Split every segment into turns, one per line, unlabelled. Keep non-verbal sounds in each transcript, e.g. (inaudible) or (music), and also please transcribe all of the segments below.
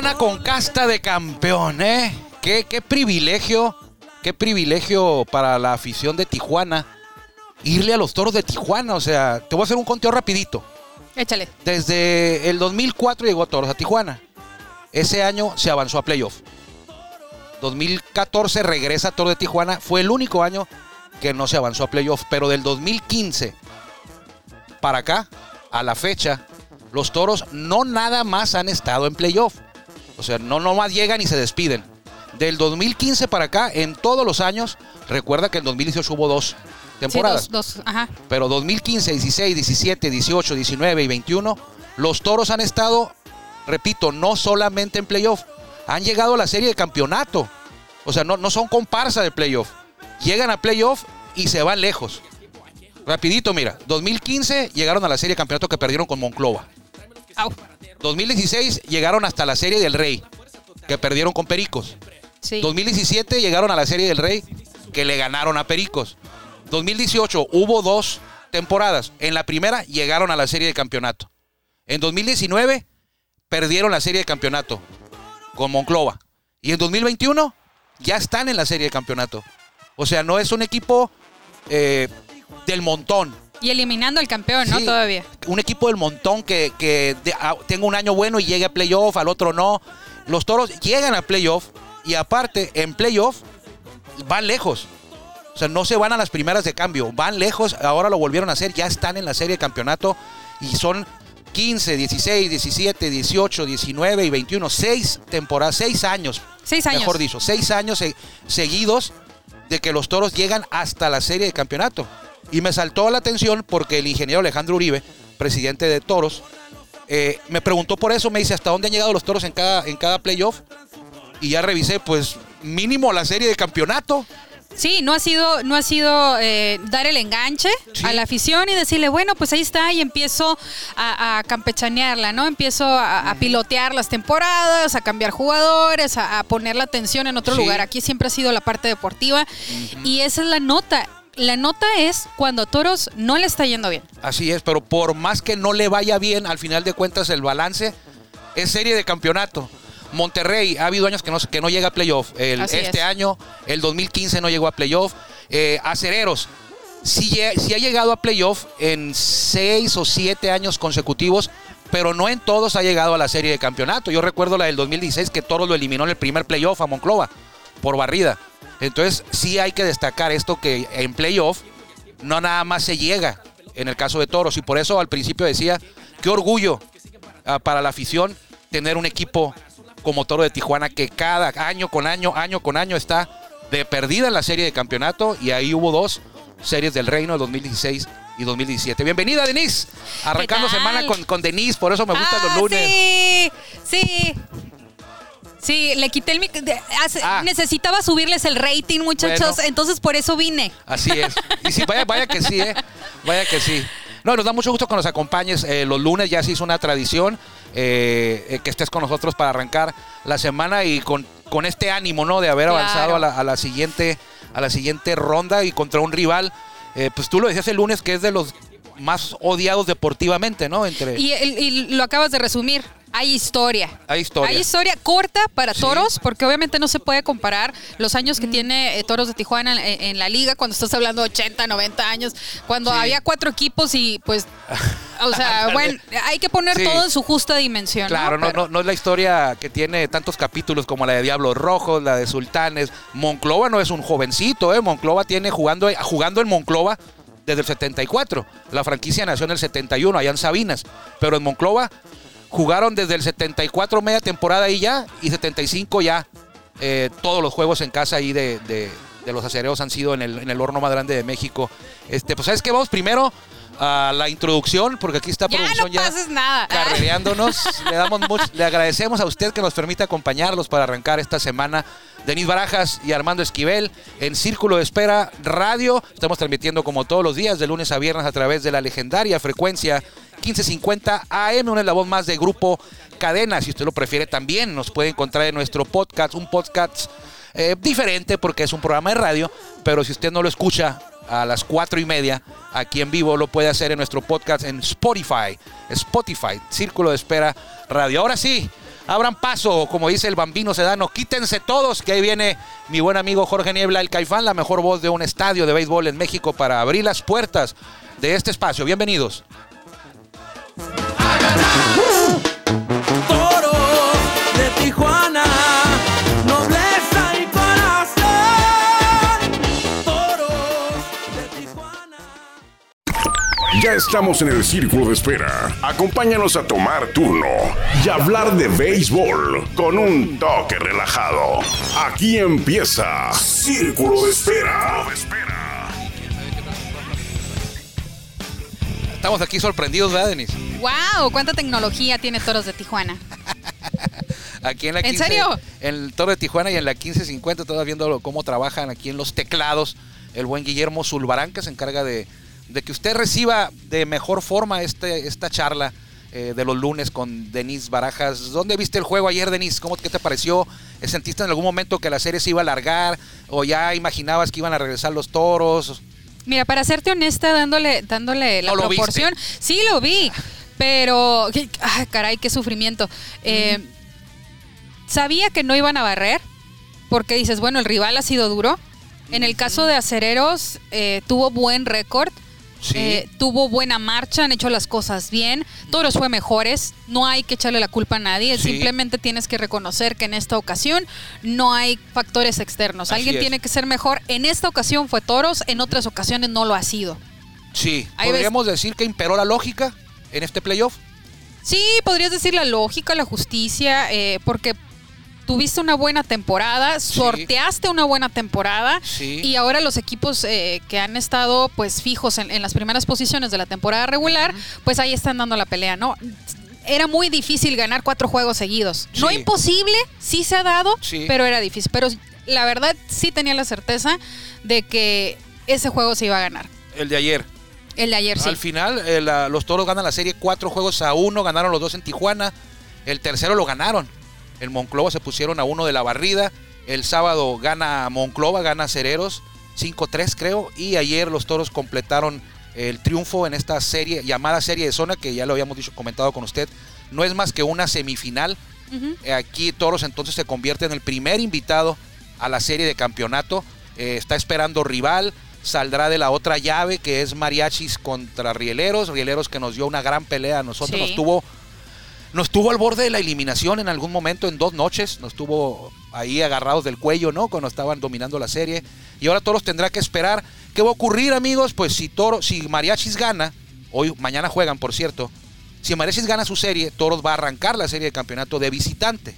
Tijuana con casta de campeón,
¿eh? Qué, qué privilegio, qué privilegio para la afición de Tijuana irle a los toros de Tijuana. O sea, te voy a hacer un conteo rapidito.
Échale.
Desde el 2004 llegó Toros a Tijuana. Ese año se avanzó a playoff. 2014 regresa a Toros de Tijuana. Fue el único año que no se avanzó a playoff. Pero del 2015 para acá, a la fecha, los Toros no nada más han estado en playoff. O sea, no nomás llegan y se despiden. Del 2015 para acá, en todos los años, recuerda que en 2018 hubo dos temporadas.
Sí, dos, dos, ajá.
Pero 2015, 16, 17, 18, 19 y 21, los toros han estado, repito, no solamente en playoff, han llegado a la serie de campeonato. O sea, no, no son comparsa de playoff. Llegan a playoff y se van lejos. Rapidito, mira, 2015 llegaron a la serie de campeonato que perdieron con Monclova.
Au.
2016 llegaron hasta la serie del Rey, que perdieron con Pericos.
Sí.
2017 llegaron a la Serie del Rey que le ganaron a Pericos. 2018 hubo dos temporadas. En la primera llegaron a la Serie de Campeonato. En 2019 perdieron la Serie de Campeonato con Monclova. Y en 2021 ya están en la Serie de Campeonato. O sea, no es un equipo eh, del montón.
Y eliminando al campeón, ¿no?
Sí,
Todavía.
Un equipo del montón que, que de- a- tenga un año bueno y llegue a playoff, al otro no. Los toros llegan a playoff y aparte en playoff van lejos. O sea, no se van a las primeras de cambio, van lejos, ahora lo volvieron a hacer, ya están en la serie de campeonato y son 15, 16, 17, 18, 19 y 21, seis temporadas, seis años.
Seis años.
Mejor dicho, seis años se- seguidos de que los toros llegan hasta la serie de campeonato. Y me saltó la atención porque el ingeniero Alejandro Uribe, presidente de toros, eh, me preguntó por eso, me dice, ¿hasta dónde han llegado los toros en cada, en cada playoff? Y ya revisé, pues mínimo la serie de campeonato.
Sí, no ha sido, no ha sido eh, dar el enganche
Sí.
a la afición y decirle, bueno, pues ahí está, y empiezo a, a campechanearla, ¿no? Empiezo a, a pilotear las temporadas, a cambiar jugadores, a, a poner la atención en otro
Sí.
lugar. Aquí siempre ha sido la parte deportiva. Y esa es la nota. La nota es cuando a Toros no le está yendo bien.
Así es, pero por más que no le vaya bien, al final de cuentas el balance es serie de campeonato. Monterrey ha habido años que no, que no llega a playoff. El- este
es.
año, el 2015 no llegó a playoff. Eh, Acereros sí, sí ha llegado a playoff en seis o siete años consecutivos, pero no en todos ha llegado a la serie de campeonato. Yo recuerdo la del 2016 que Toros lo eliminó en el primer playoff a Monclova por barrida. Entonces sí hay que destacar esto que en playoff no nada más se llega en el caso de Toros y por eso al principio decía qué orgullo ah, para la afición tener un equipo como Toro de Tijuana que cada año con año, año con año está de perdida en la serie de campeonato y ahí hubo dos series del Reino 2016 y 2017. Bienvenida Denise, arrancando semana con, con Denise, por eso me gustan
Ah,
los lunes.
Sí, sí. Sí, le quité el mic- de- hace-
Ah.
Necesitaba subirles el rating, muchachos.
Bueno.
Entonces por eso vine.
Así es. Y sí, vaya, vaya que sí, ¿eh? Vaya que sí. No, nos da mucho gusto que nos acompañes. eh, los lunes ya se hizo una tradición eh, eh, que estés con nosotros para arrancar la semana y con, con este ánimo, ¿no? De haber
Claro.
avanzado a la, a la siguiente, a la siguiente ronda y contra un rival. eh, pues tú lo decías el lunes que es de los más odiados deportivamente, ¿no? Entre
Y, y lo acabas de resumir. Hay historia.
hay historia.
Hay historia corta para
Sí.
toros, porque obviamente no se puede comparar los años que tiene eh, Toros de Tijuana en, en la liga, cuando estás hablando de 80, 90 años, cuando
Sí.
había cuatro equipos y pues, (laughs) o sea, bueno, hay que poner
Sí.
todo en su justa dimensión.
Claro, no,
Pero-
no, no es la historia que tiene tantos capítulos como la de Diablos Rojos, la de Sultanes. Monclova no es un jovencito, ¿eh? Monclova tiene jugando, jugando en Monclova desde el 74. La franquicia nació en el 71, allá en Sabinas. Pero en Monclova jugaron desde el 74 media temporada ahí ya y 75 ya. eh, todos los juegos en casa ahí de, de- de los acereros han sido en el, en el horno más grande de México. Este, pues sabes que vamos primero a la introducción, porque aquí está
Ya
producción
no pases nada.
carrereándonos. le, damos much- le agradecemos a usted que nos permite acompañarlos para arrancar esta semana. Denis Barajas y Armando Esquivel en Círculo de Espera Radio. Estamos transmitiendo como todos los días, de lunes a viernes, a través de la legendaria frecuencia 1550 AM. Una voz más de Grupo Cadena. Si usted lo prefiere, también nos puede encontrar en nuestro podcast, un podcast eh, diferente porque es un programa de radio, pero si usted no lo escucha a las cuatro y media aquí en vivo, lo puede hacer en nuestro podcast en Spotify, Spotify, Círculo de Espera Radio. Ahora sí, abran paso, como dice el bambino Sedano, quítense todos, que ahí viene mi buen amigo Jorge Niebla, el Caifán, la mejor voz de un estadio de béisbol en México para abrir las puertas de este espacio. Bienvenidos.
Ya estamos en el círculo de espera. Acompáñanos a tomar turno y hablar de béisbol con un toque relajado. Aquí empieza Círculo de Espera.
Estamos aquí sorprendidos, ¿verdad, Denis?
¡Wow! ¿Cuánta tecnología tiene Toros de Tijuana? (laughs)
Aquí en la
¿En
15,
serio?
En el Toro de Tijuana y en la 1550, todas viendo cómo trabajan aquí en los teclados. El buen Guillermo Zulbarán, que se encarga de, de que usted reciba de mejor forma este, esta charla eh, de los lunes con Denis Barajas. ¿Dónde viste el juego ayer, Denis? ¿Cómo, ¿Qué te pareció? ¿Sentiste en algún momento que la serie se iba a alargar? ¿O ya imaginabas que iban a regresar los toros?
Mira, para serte honesta, dándole, dándole la
No lo viste.
proporción, sí lo vi, pero ah, caray, qué sufrimiento. Eh, sabía que no iban a barrer, porque dices, bueno, el rival ha sido duro. En el caso de Acereros, eh, tuvo buen récord.
Sí.
eh, tuvo buena marcha, han hecho las cosas bien. Toros fue mejores, no hay que echarle la culpa a nadie,
Sí.
simplemente tienes que reconocer que en esta ocasión no hay factores externos.
Así
Alguien
es.
tiene que ser mejor. En esta ocasión fue Toros, en otras ocasiones no lo ha sido.
Sí.
Ahí ves-
¿Podríamos decir que imperó la lógica en este playoff?
Sí, podrías decir la lógica, la justicia, eh, porque tuviste una buena temporada,
Sí.
sorteaste una buena temporada
Sí.
y ahora los equipos eh, que han estado pues fijos en, en las primeras posiciones de la temporada regular, pues ahí están dando la pelea, ¿no? Era muy difícil ganar cuatro juegos seguidos. No imposible, sí se ha dado, pero era difícil. Pero la verdad sí tenía la certeza de que ese juego se iba a ganar.
El de ayer.
El de ayer sí.
Al final, eh, la- los toros ganan la serie cuatro juegos a uno, ganaron los dos en Tijuana. El tercero lo ganaron. El Monclova se pusieron a uno de la barrida. El sábado gana Monclova, gana Cereros, 5-3 creo. Y ayer los toros completaron el triunfo en esta serie, llamada serie de zona, que ya lo habíamos dicho, comentado con usted. No es más que una semifinal. Eh, Aquí Toros entonces se convierte en el primer invitado a la serie de campeonato. Eh, está esperando rival. Saldrá de la otra llave que es Mariachis contra Rieleros. Rieleros que nos dio una gran pelea a nosotros.
Sí.
Nos tuvo. Nos tuvo al borde de la eliminación en algún momento en dos noches. Nos tuvo ahí agarrados del cuello, ¿no? Cuando estaban dominando la serie. Y ahora Toros tendrá que esperar. ¿Qué va a ocurrir, amigos? Pues si Toro, si Mariachis gana, hoy, mañana juegan, por cierto. Si Mariachis gana su serie, Toros va a arrancar la serie de campeonato de visitante.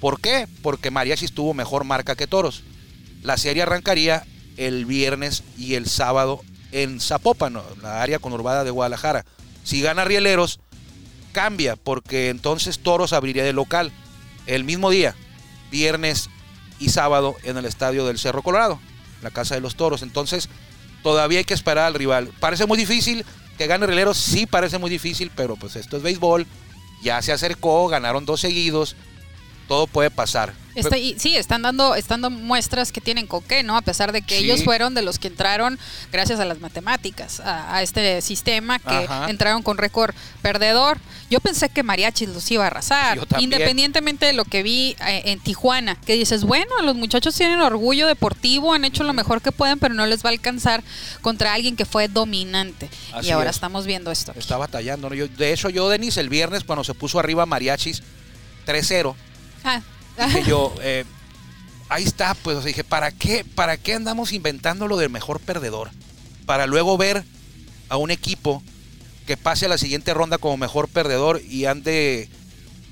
¿Por qué? Porque Mariachis tuvo mejor marca que Toros. La serie arrancaría el viernes y el sábado en Zapopan, la área conurbada de Guadalajara. Si gana Rieleros, cambia, porque entonces Toros abriría de local el mismo día, viernes y sábado, en el estadio del Cerro Colorado, la casa de los Toros. Entonces, todavía hay que esperar al rival. Parece muy difícil que gane Rieleros, sí parece muy difícil, pero pues esto es béisbol. Ya se acercó, ganaron dos seguidos, todo puede pasar.
Está- y sí, están dando, están dando muestras que tienen con qué, ¿no? A pesar de que
Sí.
ellos fueron de los que entraron gracias a las matemáticas, a, a este sistema que
Ajá.
entraron con récord perdedor. Yo pensé que Mariachis los iba a arrasar, independientemente de lo que vi eh, en Tijuana, que dices, bueno, los muchachos tienen orgullo deportivo, han hecho lo mejor que pueden, pero no les va a alcanzar contra alguien que fue dominante.
Así
y ahora
es.
estamos viendo esto. aquí.
Está batallando. ¿no? Yo, de hecho, yo, Denis, el viernes, cuando se puso arriba Mariachis 3-0,
Ah,
dije yo, eh, ahí está, pues dije, ¿para qué, ¿para qué andamos inventando lo del mejor perdedor? Para luego ver a un equipo que pase a la siguiente ronda como mejor perdedor y ande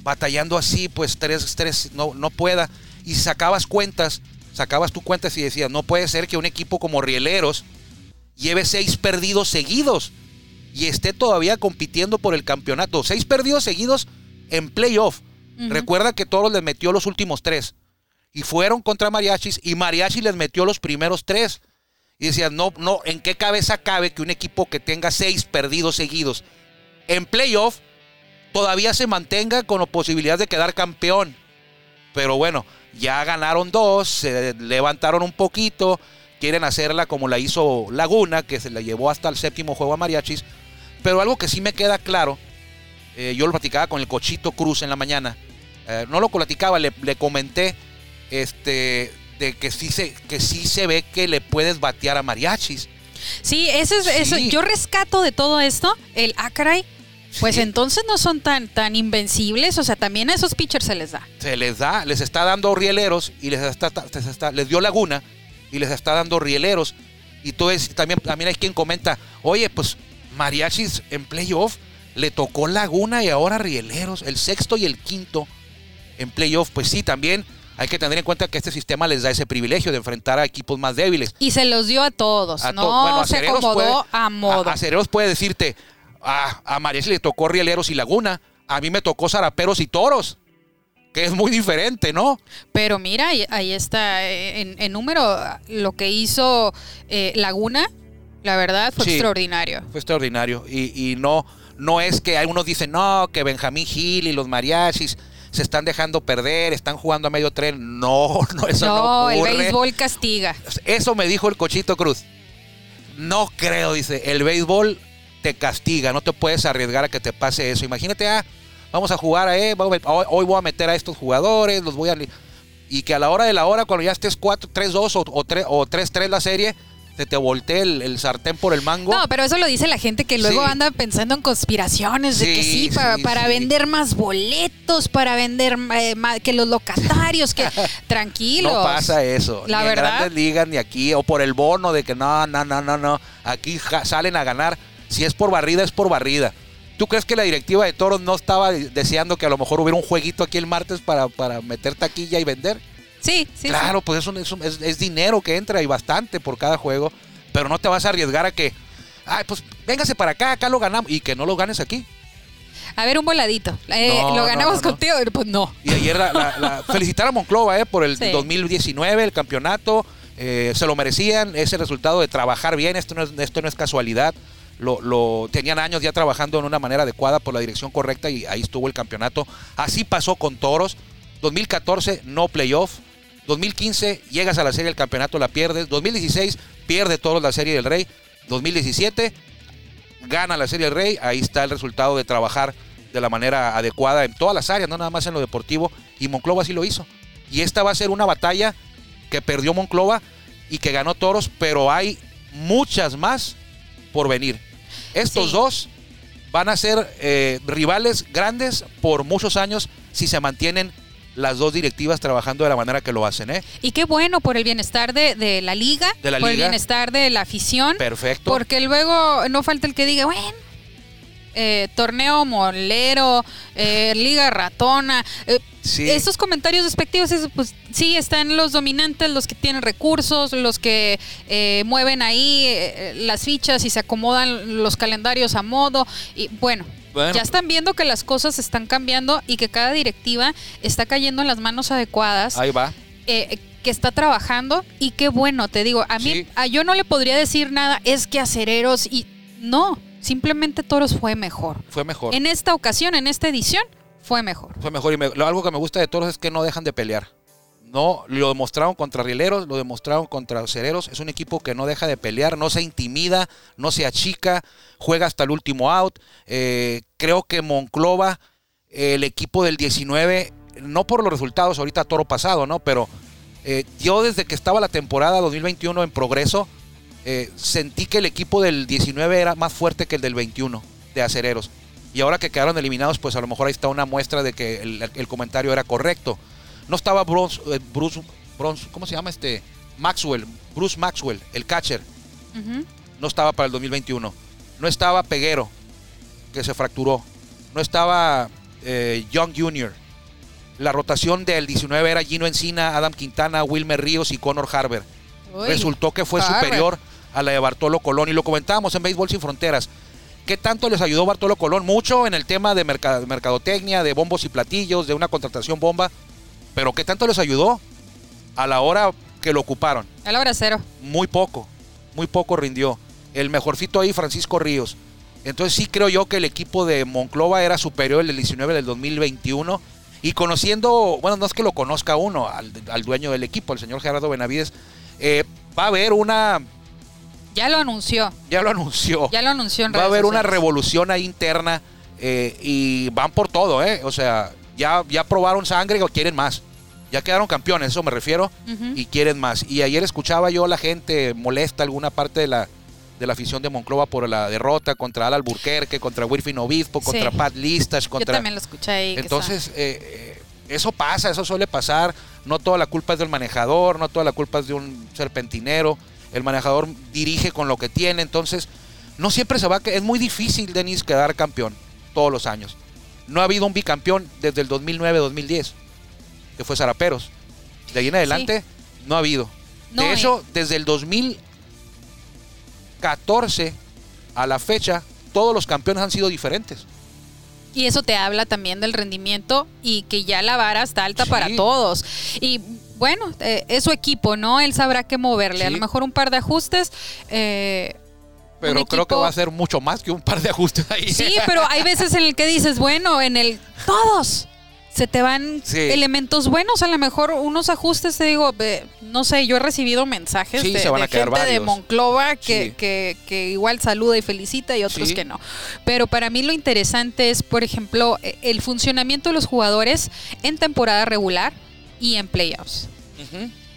batallando así, pues tres, tres, no, no pueda. Y sacabas cuentas, sacabas tu cuentas y decías, no puede ser que un equipo como Rieleros lleve seis perdidos seguidos. y esté todavía compitiendo por el campeonato. Seis perdidos seguidos en playoff. Recuerda que Toros les metió los últimos tres. Y fueron contra Mariachis y Mariachi les metió los primeros tres. Y decías, no, no, ¿en qué cabeza cabe que un equipo que tenga seis perdidos seguidos en playoff todavía se mantenga con la posibilidad de quedar campeón? Pero bueno, ya ganaron dos, se levantaron un poquito, quieren hacerla como la hizo Laguna, que se la llevó hasta el séptimo juego a Mariachis. Pero algo que sí me queda claro, eh, yo lo platicaba con el Cochito Cruz en la mañana, eh, no lo platicaba, le, le comenté este, de que sí, se, que sí se ve que le puedes batear a mariachis.
Sí, eso es, eso. Yo rescato de todo esto el ah, caray, Pues
Sí.
entonces no son tan, tan invencibles. O sea, también a esos pitchers se les da.
Se les da, les está dando rieleros y les está, les está- les dio Laguna y les está dando rieleros. Y todo es, también, también hay quien comenta, oye, pues Mariachis en playoff le tocó Laguna y ahora rieleros, el sexto y el quinto en playoff. Pues sí, también hay que tener en cuenta que este sistema les da ese privilegio de enfrentar a equipos más débiles.
Y se los dio a todos.
A to-
no
bueno,
se acomodó
puede-
a modo.
A, Acereros puede decirte, a, a le tocó Rieleros y Laguna, a mí me tocó Zaraperos y Toros, que es muy diferente, ¿no?
Pero mira, ahí, está eh, en, en número lo que hizo eh, Laguna. La verdad fue
Sí.
extraordinario.
Fue extraordinario. Y, y no, no es que algunos dicen, no, que Benjamín Gil y los mariachis se están dejando perder, están jugando a medio tren. No, (laughs) no, eso no,
no, el béisbol castiga.
Eso me dijo el Cochito Cruz. No creo, dice, el béisbol te castiga, no te puedes arriesgar a que te pase eso. Imagínate, ah, vamos a jugar a, eh, hoy, voy a meter a estos jugadores, los voy a... Y que a la hora de la hora, cuando ya estés 4, 3-2 o, o, 3, o 3-3 la serie, se te voltee el, el sartén por el mango.
No, pero eso lo dice la gente que luego
Sí.
anda pensando en conspiraciones de que
Sí,
para,
sí,
para
sí.
vender más boletos, para vender eh, ma- que los locatarios, que (laughs) tranquilos.
No pasa eso.
La
ni en
verdad.
grandes ligas, ni aquí. O por el bono de que no, no, no, no, no. Aquí ja- salen a ganar. Si es por barrida, es por barrida. ¿Tú crees que la directiva de Toros no estaba deseando que a lo mejor hubiera un jueguito aquí el martes para, para meter taquilla y vender?
Sí, sí.
claro, pues es, un- es, un- es- es dinero que entra y bastante por cada juego. Pero no te vas a arriesgar a que, ay, pues véngase para acá, acá lo ganamos. Y que no lo ganes aquí.
A ver, un voladito. Eh,
No,
¿Lo ganamos
no, no.
contigo? Pues no.
Y ayer la, la- la- (laughs) felicitar a Monclova eh, por el
Sí.
2019, el campeonato. eh, se lo merecían, ese resultado de trabajar bien, esto no es, esto no es casualidad. Lo, lo- tenían años ya trabajando en una manera adecuada por la dirección correcta y ahí estuvo el campeonato. Así pasó con Toros. 2014 no playoff. 2015 llegas a la serie del campeonato, la pierdes. 2016 pierde Toros la serie del Rey. 2017 gana la Serie del Rey, ahí está el resultado de trabajar de la manera adecuada en todas las áreas, no nada más en lo deportivo, y Monclova sí lo hizo. Y esta va a ser una batalla que perdió Monclova y que ganó Toros, pero hay muchas más por venir. Estos
Sí.
dos van a ser eh, rivales grandes por muchos años si se mantienen las dos directivas trabajando de la manera que lo hacen. ¿eh?
Y qué bueno por el bienestar de, de la liga,
De la
por el bienestar de la afición.
Perfecto.
Porque luego no falta el que diga, bueno, eh, torneo molero, eh, (laughs) liga ratona. eh,
Sí.
Esos comentarios despectivos, pues sí, están los dominantes, los que tienen recursos, los que eh, mueven ahí eh, las fichas y se acomodan los calendarios a modo. Y bueno,
Bueno.
ya están viendo que las cosas están cambiando y que cada directiva está cayendo en las manos adecuadas
Ahí va.
eh, que está trabajando y qué bueno, te digo, a mí
Sí.
a yo no le podría decir nada, es que acereros y no, simplemente Toros fue mejor.
Fue mejor.
En esta ocasión, en esta edición, fue mejor.
Fue mejor y me- lo- algo que me gusta de toros es que no dejan de pelear. No, lo demostraron contra Rieleros, lo demostraron contra Cereros. Es un equipo que no deja de pelear, no se intimida, no se achica, juega hasta el último out. Eh, creo que Monclova, el equipo del 19, no por los resultados ahorita toro pasado, ¿no? Pero eh, yo desde que estaba la temporada 2021 en progreso, eh, sentí que el equipo del 19 era más fuerte que el del 21 de Acereros. Y ahora que quedaron eliminados, pues a lo mejor ahí está una muestra de que el, el comentario era correcto. No estaba Bruce, eh, Bruce, Bruce- ¿cómo se llama este? Maxwell, Bruce Maxwell, el catcher. No estaba para el 2021. No estaba Peguero, que se fracturó. No estaba eh, Young Jr. La rotación del 19 era Gino Encina, Adam Quintana, Wilmer Ríos y Connor Harber.
Uy,
Resultó que fue
Harber.
superior a la de Bartolo Colón. Y lo comentábamos en Béisbol Sin Fronteras. ¿Qué tanto les ayudó Bartolo Colón? Mucho en el tema de mercadotecnia, de bombos y platillos, de una contratación bomba. Pero ¿qué tanto les ayudó a la hora que lo ocuparon?
A la hora cero.
Muy poco, muy poco rindió. El mejorcito ahí, Francisco Ríos. Entonces sí creo yo que el equipo de Monclova era superior el del 19 del 2021. Y conociendo, bueno, no es que lo conozca uno, al, al dueño del equipo, el señor Gerardo Benavides, eh, va a haber una,
Ya lo anunció.
ya lo anunció,
Ya lo anunció en
va a haber una revolución ahí interna eh, y van por todo, ¿eh? O sea, ya, ya probaron sangre o quieren más. Ya quedaron campeones, eso me refiero, y quieren más. Y ayer escuchaba yo a la gente molesta alguna parte de la, de la afición de Monclova por la derrota contra Al Alburquerque, contra Wirfin Obispo,
Sí.
contra Pat Listas,
Yo
contra...
también lo escuché ahí.
Entonces, eh, eh, eso pasa, eso suele pasar. No toda la culpa es del manejador, no toda la culpa es de un serpentinero. El manejador dirige con lo que tiene, entonces no siempre se va a... Es muy difícil, Denis, quedar campeón todos los años. No ha habido un bicampeón desde el 2009-2010, que fue Zaraperos. De ahí en adelante no ha habido.
No,
de
eh.
hecho, desde el 2014 a la fecha, todos los campeones han sido diferentes.
Y eso te habla también del rendimiento y que ya la vara está alta
Sí.
para todos. Y bueno, eh, es su equipo, ¿no? Él sabrá qué moverle. A lo mejor un par de ajustes. eh,
Pero creo que va a ser mucho más que un par de ajustes ahí.
Sí, pero hay veces en el que dices, bueno, en el todos se te van
Sí.
elementos buenos, a lo mejor unos ajustes, te digo, no sé, yo he recibido mensajes
Sí,
de,
se van
de
a quedar
gente de. Monclova que,
Sí.
que- que igual saluda y felicita y otros que no. Pero para mí lo interesante es, por ejemplo, eh, el funcionamiento de los jugadores en temporada regular y en playoffs.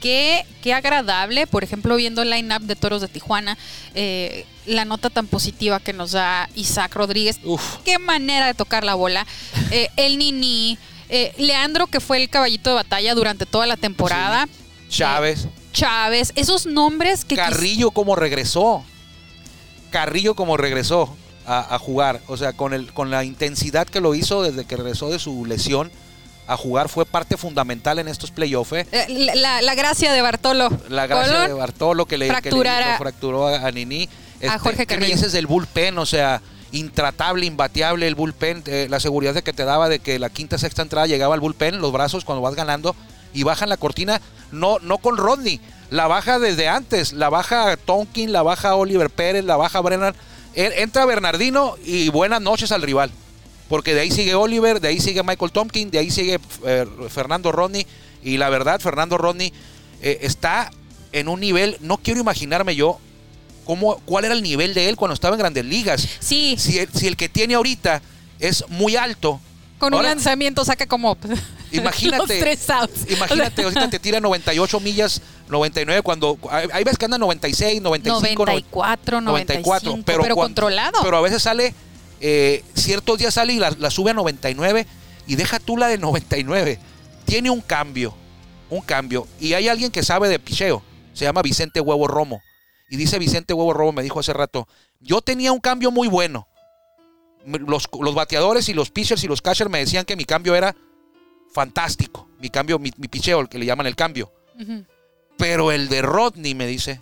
Qué, qué agradable, por ejemplo, viendo el line-up de Toros de Tijuana, eh, la nota tan positiva que nos da Isaac Rodríguez.
Uf.
Qué manera de tocar la bola. Eh, el Nini, eh, Leandro, que fue el caballito de batalla durante toda la temporada.
Chávez.
Chávez, esos nombres que...
Carrillo como regresó. Carrillo como regresó a, a jugar. O sea, con, el, con la intensidad que lo hizo desde que regresó de su lesión a jugar fue parte fundamental en estos playoffs. ¿eh?
eh, la, la- la gracia de Bartolo.
La gracia
Colón,
de Bartolo que le, que le-
a-
fracturó a, a Nini. Este,
Jorge
¿Qué me
Carrillo.
dices del bullpen? O sea, intratable, imbateable el bullpen. eh, la seguridad de que te daba de que la quinta, sexta entrada llegaba al bullpen, los brazos cuando vas ganando y bajan la cortina. No, no con Rodney, la baja desde antes. La baja Tonkin, la baja Oliver Pérez, la baja Brennan. En- Entra Bernardino y buenas noches al rival. Porque de ahí sigue Oliver, de ahí sigue Michael Tompkin, de ahí sigue eh, Fernando Rodney. Y la verdad, Fernando Rodney eh, está en un nivel, no quiero imaginarme yo cómo, cuál era el nivel de él cuando estaba en grandes ligas.
Sí,
Si el, si el que tiene ahorita es muy alto,
con un lanzamiento saca como... (laughs)
Imagínate.
tres outs.
imagínate, ahorita te tira 98 millas, 99, cuando hay, hay veces que anda 96, 95,
94, 94, pero,
cuan-
controlado.
Pero a veces sale, eh, ciertos días sale y la, la sube a 99 y deja tú la de 99. Tiene un cambio, un cambio. Y hay alguien que sabe de picheo, se llama Vicente Huevo Romo. Y dice Vicente Huevo Romo, me dijo hace rato, yo tenía un cambio muy bueno. Los, los bateadores y los pitchers y los catchers me decían que mi cambio era fantástico. Mi cambio, mi, mi picheo, el que le llaman el cambio. Pero el de Rodney, me dice,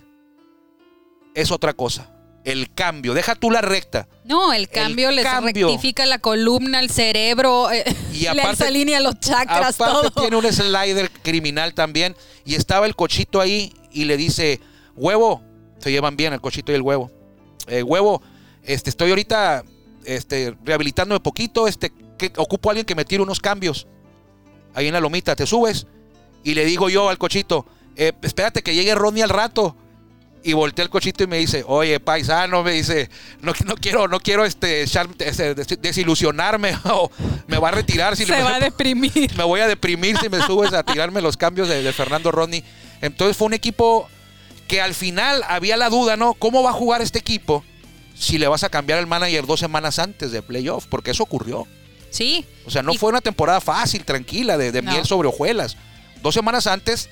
es otra cosa. El cambio, deja tú la recta.
No, el cambio les
cambio.
rectifica la columna, el cerebro, eh,
Y (laughs)
le
aparte-
alinea los chakras,
Aparte
todo.
tiene un slider criminal también. Y estaba el cochito ahí y le dice, huevo, se llevan bien el cochito y el huevo. Eh, huevo, este, estoy ahorita este, rehabilitándome poquito, este, que ocupo a alguien que me tire unos cambios. Ahí en la lomita, te subes. Y le digo yo al cochito, "Eh, espérate que llegue Ronnie al rato. Y volteé el cochito y me dice, oye, paisano, me dice, no, no quiero, no quiero este, este, des- desilusionarme (laughs) o me va a retirar si
Se
le-
va a deprimir. (laughs)
me voy a deprimir si me subes a tirarme los cambios de, de Fernando Rodney. Entonces fue un equipo que al final había la duda, ¿no? ¿Cómo va a jugar este equipo si le vas a cambiar el manager dos semanas antes de playoff? Porque eso ocurrió.
Sí.
O sea, no
Y-
fue una temporada fácil, tranquila, de, de
No.
miel sobre hojuelas. Dos semanas antes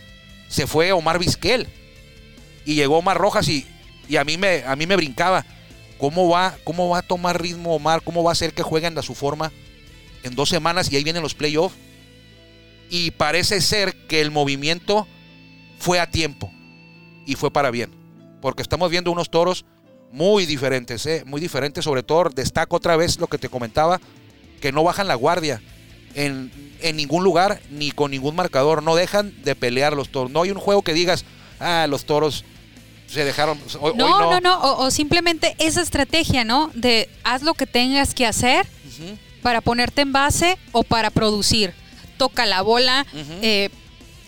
se fue Omar Vizquel y llegó Omar Rojas y, y a, mí me, a mí me brincaba. ¿Cómo va, ¿Cómo va a tomar ritmo Omar? ¿Cómo va a hacer que jueguen a su forma en dos semanas y ahí vienen los playoffs? Y parece ser que el movimiento fue a tiempo y fue para bien. Porque estamos viendo unos toros Muy diferentes, ¿eh? Muy diferentes. Sobre todo, destaco otra vez lo que te comentaba, que no bajan la guardia en, en ningún lugar ni con ningún marcador. No dejan de pelear los toros. No hay un juego que digas, ah, los toros se dejaron. hoy- hoy
No, no, no, O, o simplemente esa estrategia, ¿no? De haz lo que tengas que hacer para ponerte en base o para producir. Toca la bola, eh,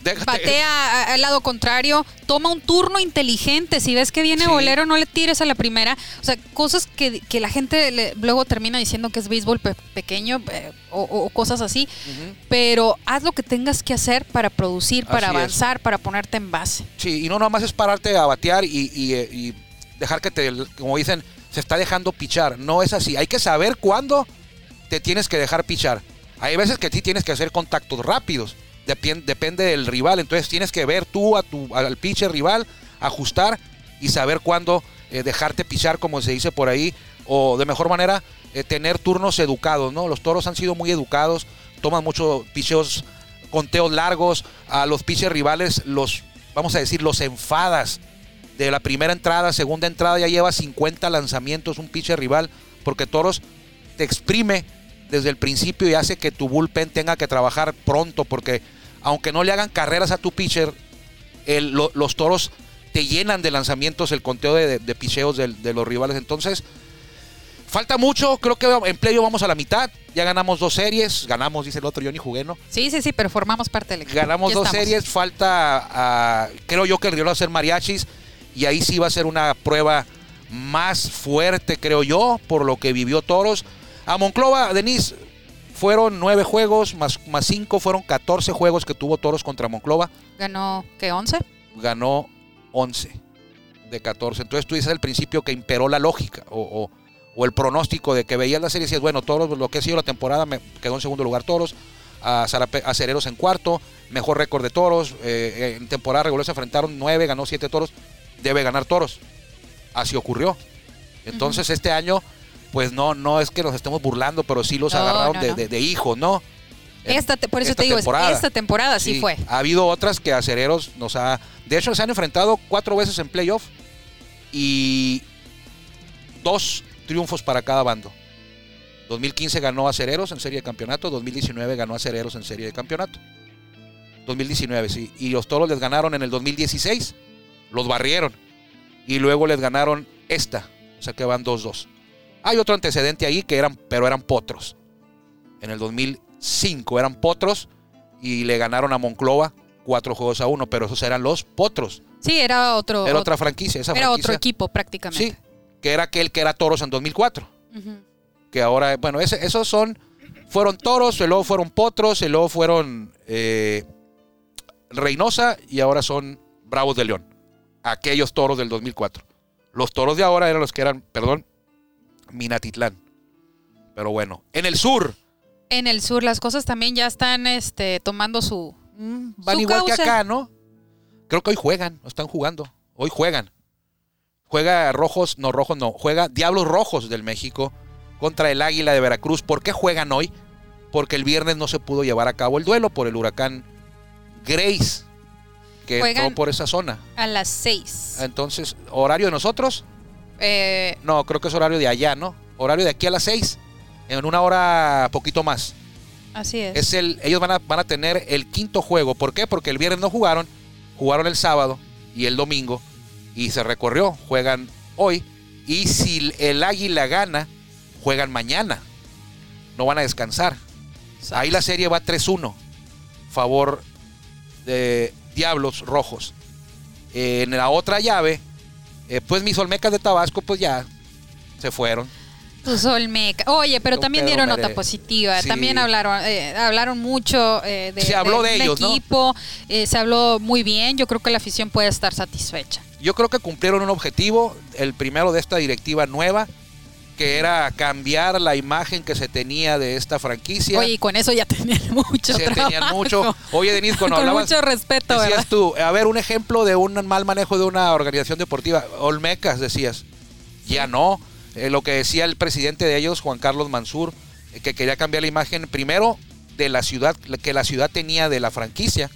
Déjate-
batea al lado contrario, toma un turno inteligente. Si ves que viene
Sí.
bolero, no le tires a la primera. O sea, cosas que, que la gente le- luego termina diciendo que es béisbol pe- pequeño eh, o, o cosas así. Pero haz lo que tengas que hacer para producir, para
Así es.
avanzar, para ponerte en base.
Sí, y no nada más es pararte a batear y, y, eh, y dejar que te, como dicen, se está dejando pichar. No es así. Hay que saber cuándo te tienes que dejar pichar. Hay veces que sí tienes que hacer contactos rápidos. Depende del rival. Entonces tienes que ver tú a tu, al pitcher rival, ajustar y saber cuándo eh, dejarte pichar, como se dice por ahí. O de mejor manera, eh, tener turnos educados, ¿no? Los toros han sido muy educados, toman mucho picheos, conteos largos. A los pitchers rivales los, vamos a decir, los enfadas. De la primera entrada, segunda entrada, ya lleva 50 lanzamientos un pitcher rival, porque Toros te exprime desde el principio y hace que tu bullpen tenga que trabajar pronto, porque aunque no le hagan carreras a tu pitcher, el- lo- los toros te llenan de lanzamientos el conteo de, de, de picheos de, los rivales. Entonces, falta mucho, creo que en playo vamos a la mitad, ya ganamos dos series, ganamos, dice el otro, yo ni jugué, ¿no?
Sí, sí, sí, pero formamos parte del equipo.
Ganamos dos
estamos.
series, falta, ah, creo yo que el Río va a ser mariachis y ahí sí va a ser una prueba más fuerte, creo yo, por lo que vivió Toros. A Monclova, Denis, fueron nueve juegos, más, más cinco, fueron 14 juegos que tuvo Toros contra Monclova.
Ganó, ¿qué? ¿11?
Ganó 11 de 14. Entonces tú dices al principio que imperó la lógica o, o- o el pronóstico de que veías la serie y decías, bueno, Toros, lo que ha sido la temporada, me quedó en segundo lugar Toros, a, Zarape- a Cereros en cuarto, mejor récord de Toros, eh, en temporada regular se enfrentaron 9, ganó 7 Toros, debe ganar Toros. Así ocurrió. Entonces este año, pues no, no es que nos estemos burlando, pero sí los
No,
agarraron
no,
de,
no.
de- de hijos, ¿no?
Esta, por eso
esta
te digo,
temporada.
esta temporada sí, fue.
Ha habido otras que Acereros nos ha. De hecho, se han enfrentado cuatro veces en playoff y dos triunfos para cada bando. 2015 ganó Acereros en serie de campeonato, 2019 ganó Acereros en serie de campeonato. 2019, sí. Y los toros les ganaron en el 2016, los barrieron. Y luego les ganaron esta, o sea que van 2-2. Hay otro antecedente ahí que eran, pero eran potros. En el 2005 eran potros y le ganaron a Monclova cuatro juegos a uno, pero esos eran los potros.
Sí, era otro.
Era
ot-
otra franquicia, esa
era otro equipo prácticamente.
Sí, que era aquel que era Toros en 2004.
Ujú.
Que ahora, bueno, ese- esos son, fueron Toros, y luego fueron Potros, y luego fueron eh, Reynosa y ahora son Bravos de León. Aquellos Toros del 2004. Los Toros de ahora eran los que eran, perdón, Minatitlán. Pero bueno, en el sur,
En el sur las cosas también ya están este, tomando su...
van
Su
igual que acá, ¿no? Creo que hoy juegan, no están jugando. Hoy juegan. Juega Rojos, no, Rojos no. Juega Diablos Rojos del México contra el Águila de Veracruz. ¿Por qué juegan hoy? Porque el viernes no se pudo llevar a cabo el duelo por el huracán Grace, que
Juegan-
entró por esa zona.
A las seis.
Entonces, ¿horario de nosotros?
Eh,
No, creo que es horario de allá, ¿no? Horario de aquí a las 6, en una hora poquito más.
así es.
Es el, ellos van a, van a tener el quinto juego. ¿Por qué? Porque el viernes no jugaron, jugaron el sábado y el domingo y se recorrió. Juegan hoy y si el Águila gana, juegan mañana. No van a descansar. Ahí la serie va 3-1. Favor de Diablos Rojos. Eh, en la otra llave, eh, pues mis Olmecas de Tabasco, pues ya se fueron.
Tus Olmeca. Oye, pero
Don
también
Pedro
dieron nota positiva.
Sí.
También hablaron eh, hablaron mucho eh, de,
Se habló de ellos, ¿no?
equipo. eh, se habló muy bien. Yo creo que la afición puede estar satisfecha.
Yo creo que cumplieron un objetivo, el primero de esta directiva nueva, que era cambiar la imagen que se tenía de esta franquicia.
Oye, y con eso ya (laughs) tenían mucho
se
trabajo.
tenían mucho. Oye, Denise, cuando
Con
hablabas,
mucho respeto,
decías
¿verdad?
tú, a ver, un ejemplo de un mal manejo de una organización deportiva. Olmecas, decías. Ya no. Eh, lo que decía el presidente de ellos, Juan Carlos Mansur, eh, que quería cambiar la imagen primero de la ciudad, que la ciudad tenía de la franquicia.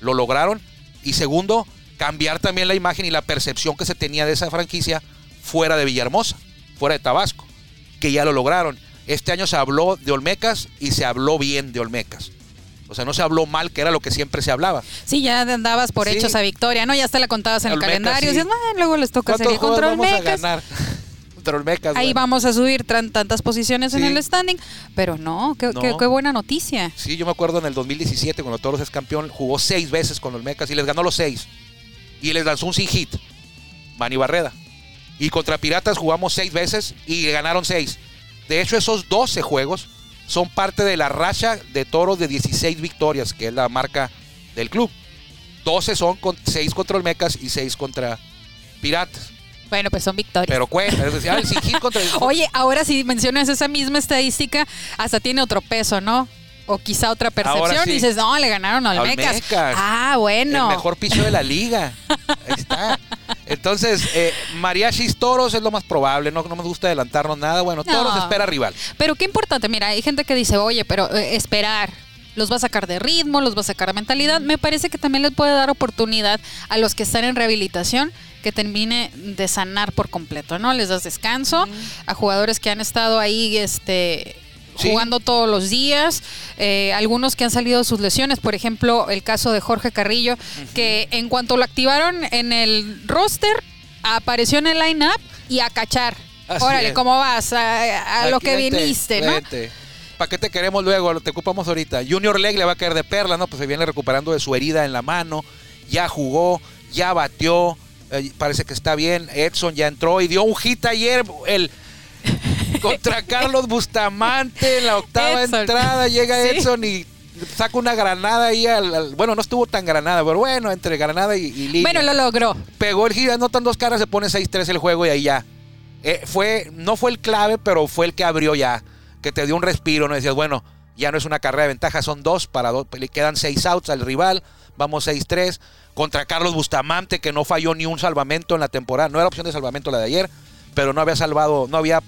Lo lograron. Y segundo, cambiar también la imagen y la percepción que se tenía de esa franquicia fuera de Villahermosa, fuera de Tabasco, que ya lo lograron. Este año se habló de Olmecas y se habló bien de Olmecas. O sea, no se habló mal, que era lo que siempre se hablaba.
Sí, ya andabas por
Sí.
hechos a victoria, ¿no? Ya hasta la contabas en el calendario.
sí.
Decías, "Ah, luego les toca
¿Cuántos
serie contra Olmecas.
ganar? (laughs) contra Olmecas.
Ahí
bueno.
vamos a subir tantas posiciones en el standing. Pero no, qué,
No.
qué- qué buena noticia.
Sí, yo me acuerdo en el 2017, cuando Toros es campeón, jugó seis veces con Olmecas y les ganó los seis. Y les lanzó un sin hit. Manny Barreda. Y contra Piratas jugamos seis veces y ganaron seis. De hecho, esos 12 juegos son parte de la racha de toros de 16 victorias, que es la marca del club. 12 son con 6 contra Olmecas y 6 contra Piratas.
Bueno, pues son victorias.
Pero cuenta, es decir, ah, el (laughs)
Oye, ahora si mencionas esa misma estadística, hasta tiene otro peso, ¿no? O quizá otra percepción.
Sí.
Y dices, no, le ganaron a Olmecas.
Olmecas.
Ah, bueno.
El mejor piso de la liga. Ahí está. Entonces, eh, Mariachis Toros es lo más probable. No, no me gusta adelantarnos nada. Bueno,
No.
Toros espera rival.
Pero qué importante, mira, hay gente que dice, oye, pero eh, esperar. Los va a sacar de ritmo, los va a sacar de mentalidad. Me parece que también les puede dar oportunidad a los que están en rehabilitación que termine de sanar por completo, ¿no? Les das descanso a jugadores que han estado ahí, este
Sí.
jugando todos los días, eh, algunos que han salido de sus lesiones, por ejemplo, el caso de Jorge Carrillo, que en cuanto lo activaron en el roster, apareció en el line-up y a cachar.
Así
Órale,
es.
¿cómo vas? A, a lo que viniste, ¿no?
vente. ¿Para qué te queremos luego? Te ocupamos ahorita. Junior Leg le va a caer de perla, ¿no? Pues se viene recuperando de su herida en la mano. Ya jugó, ya batió. eh, parece que está bien. Edson ya entró y dio un hit ayer. El, contra Carlos Bustamante en la octava
Edson.
entrada. Llega
Sí.
Edson y saca una granada ahí. Al, al- bueno, no estuvo tan granada, pero bueno, entre granada y, y línea
Bueno, lo logró.
pegó el hit, anotan dos caras, se pone 6-3 el juego y ahí ya. Eh, fue, no fue el clave, pero fue el que abrió ya, que te dio un respiro, ¿no? Decías, bueno, ya no es una carrera de ventaja, son dos para dos, le quedan seis outs al rival, vamos 6-3. Contra Carlos Bustamante, que no falló ni un salvamento en la temporada, no era opción de salvamento la de ayer, pero no había salvado, no había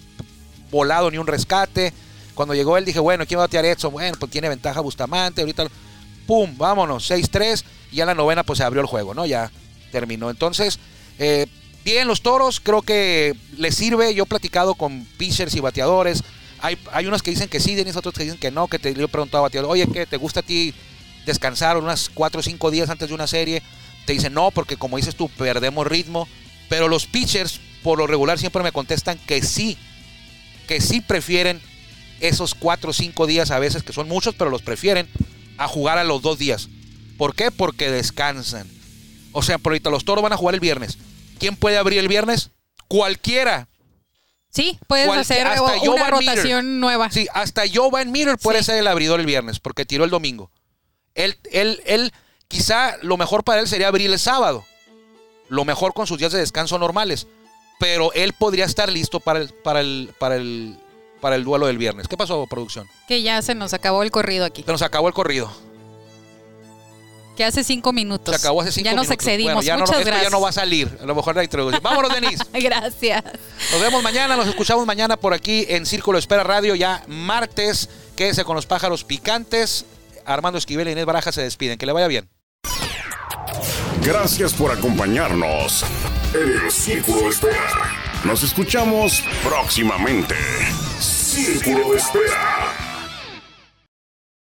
volado ni un rescate. Cuando llegó él dije, bueno, ¿quién va a batear Edson? Bueno, pues tiene ventaja Bustamante, ahorita, pum, vámonos, 6-3, y ya la novena pues se abrió el juego, ¿no? Ya terminó. Entonces, eh, bien los toros, creo que les sirve. Yo he platicado con pitchers y bateadores. Hay, hay unos que dicen que sí, Denis, otros que dicen que no, que te yo he preguntado a bateador, oye, ¿qué te gusta a ti descansar unas 4 o 5 días antes de una serie? Te dicen no, porque como dices tú, perdemos ritmo. Pero los pitchers, por lo regular, siempre me contestan que sí, que sí prefieren esos 4 o 5 días a veces, que son muchos, pero los prefieren a jugar a los dos días. ¿Por qué? Porque descansan. O sea, por ahorita los toros van a jugar el viernes. ¿Quién puede abrir el viernes? Cualquiera.
Sí, puedes hacer
hasta
una
Jovan Miller.
rotación nueva.
Sí, hasta Joe Van Meter puede
Sí.
ser el abridor el viernes, porque tiró el domingo. Él, él, él, quizá lo mejor para él sería abrir el sábado. Lo mejor con sus días de descanso normales. Pero él podría estar listo para el, para el, para el, para el duelo del viernes. ¿Qué pasó, producción?
Que ya se nos acabó el corrido aquí.
Se nos acabó el corrido.
Que hace cinco minutos.
Se acabó hace cinco
Ya nos
minutos.
excedimos.
Bueno, ya no-
Muchas
esto
gracias.
ya no va a salir. A lo mejor la introducción. Vámonos, Denise. (laughs)
Gracias.
Nos vemos mañana, nos escuchamos mañana por aquí en Círculo Espera Radio, ya martes. Quédese con los pájaros picantes. Armando Esquivel y Inés Baraja se despiden. Que le vaya bien.
Gracias por acompañarnos el Círculo de Espera. Nos escuchamos próximamente. Círculo de Espera.